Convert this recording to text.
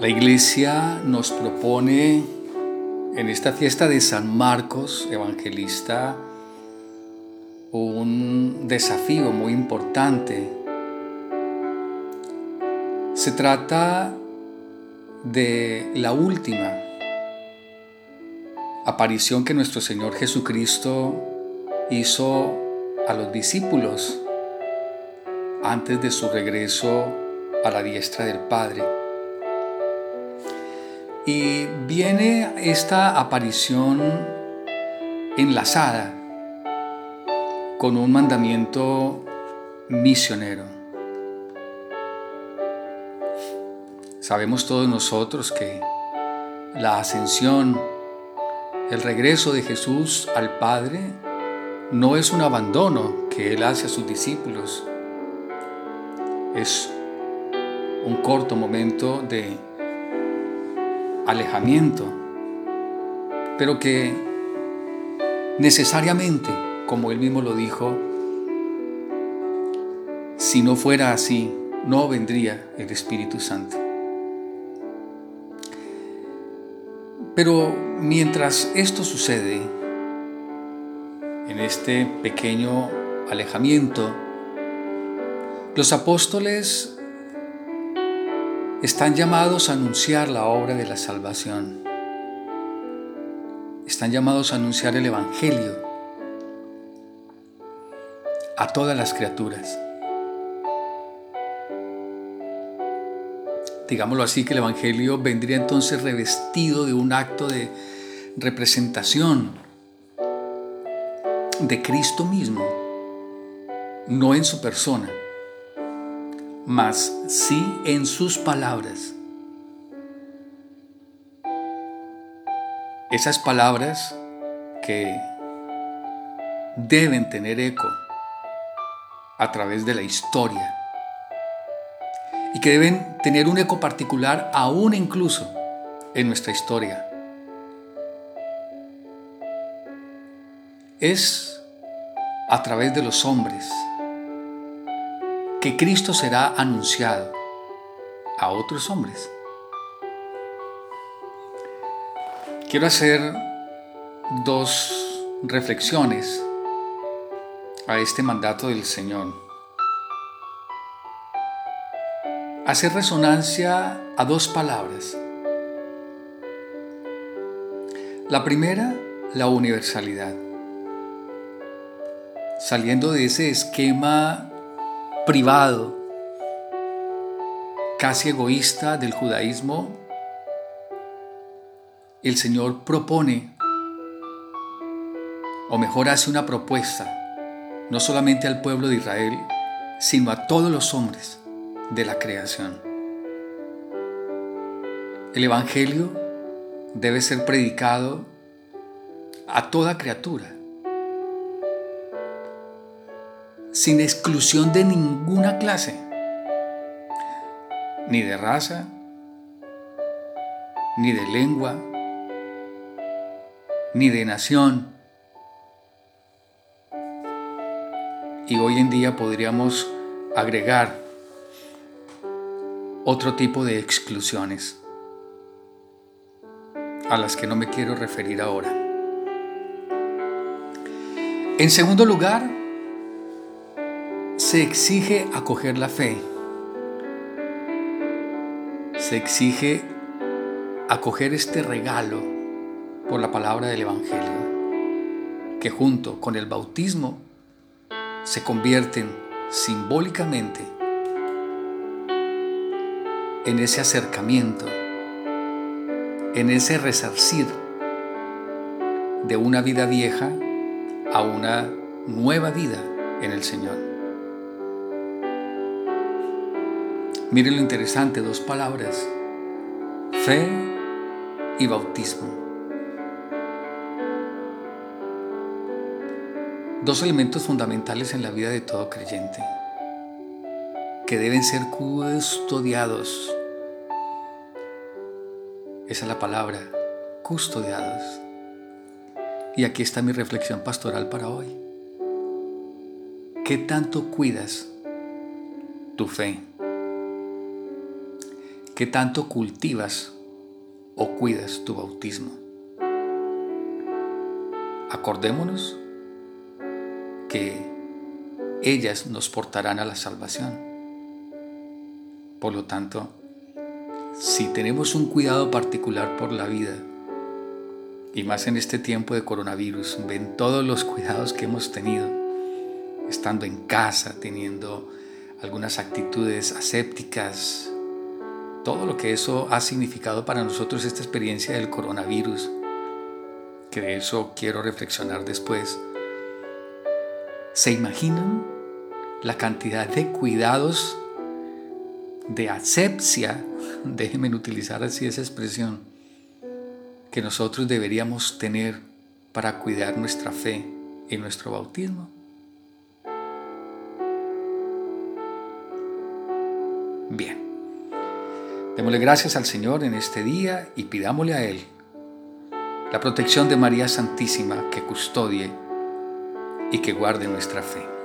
La iglesia nos propone en esta fiesta de San Marcos, evangelista, un desafío muy importante. Se trata de la última aparición que nuestro Señor Jesucristo hizo a los discípulos antes de su regreso a la diestra del Padre. Y viene esta aparición enlazada con un mandamiento misionero. Sabemos todos nosotros que la ascensión, el regreso de Jesús al Padre, no es un abandono que Él hace a sus discípulos. Es un corto momento de alejamiento, pero que necesariamente, como Él mismo lo dijo, si no fuera así, no vendría el Espíritu Santo. Pero mientras esto sucede, en este pequeño alejamiento, los apóstoles están llamados a anunciar la obra de la salvación. Están llamados a anunciar el Evangelio a todas las criaturas. Digámoslo así, que el Evangelio vendría entonces revestido de un acto de representación de Cristo mismo, no en su persona, mas sí en sus palabras. Esas palabras que deben tener eco a través de la historia y que deben tener un eco particular aún incluso en nuestra historia. Es a través de los hombres que Cristo será anunciado a otros hombres. Quiero hacer dos reflexiones a este mandato del Señor. Hacer resonancia a dos palabras. La primera, la universalidad. Saliendo de ese esquema privado, casi egoísta del judaísmo, el Señor propone, o mejor hace una propuesta, no solamente al pueblo de Israel, sino a todos los hombres de la creación. El Evangelio debe ser predicado a toda criatura sin exclusión de ninguna clase, ni de raza, ni de lengua, ni de nación. Y hoy en día podríamos agregar otro tipo de exclusiones a las que no me quiero referir ahora. En segundo lugar, se exige acoger la fe. Se exige acoger este regalo por la palabra del Evangelio, que junto con el bautismo se convierten simbólicamente en ese acercamiento, en ese resarcir de una vida vieja a una nueva vida en el Señor. Miren lo interesante, dos palabras, fe y bautismo. Dos elementos fundamentales en la vida de todo creyente, que deben ser custodiados. Esa es la palabra, custodiados. Y aquí está mi reflexión pastoral para hoy. ¿Qué tanto cuidas tu fe? ¿Qué tanto cultivas o cuidas tu bautismo? Acordémonos que ellas nos portarán a la salvación. Por lo tanto, si tenemos un cuidado particular por la vida, y más en este tiempo de coronavirus, ven todos los cuidados que hemos tenido, estando en casa, teniendo algunas actitudes asépticas, todo lo que eso ha significado para nosotros esta experiencia del coronavirus, que de eso quiero reflexionar después. ¿Se imaginan la cantidad de cuidados, de asepsia, déjenme utilizar así esa expresión, que nosotros deberíamos tener para cuidar nuestra fe y nuestro bautismo? Bien. Démosle gracias al Señor en este día y pidámosle a Él la protección de María Santísima que custodie y que guarde nuestra fe.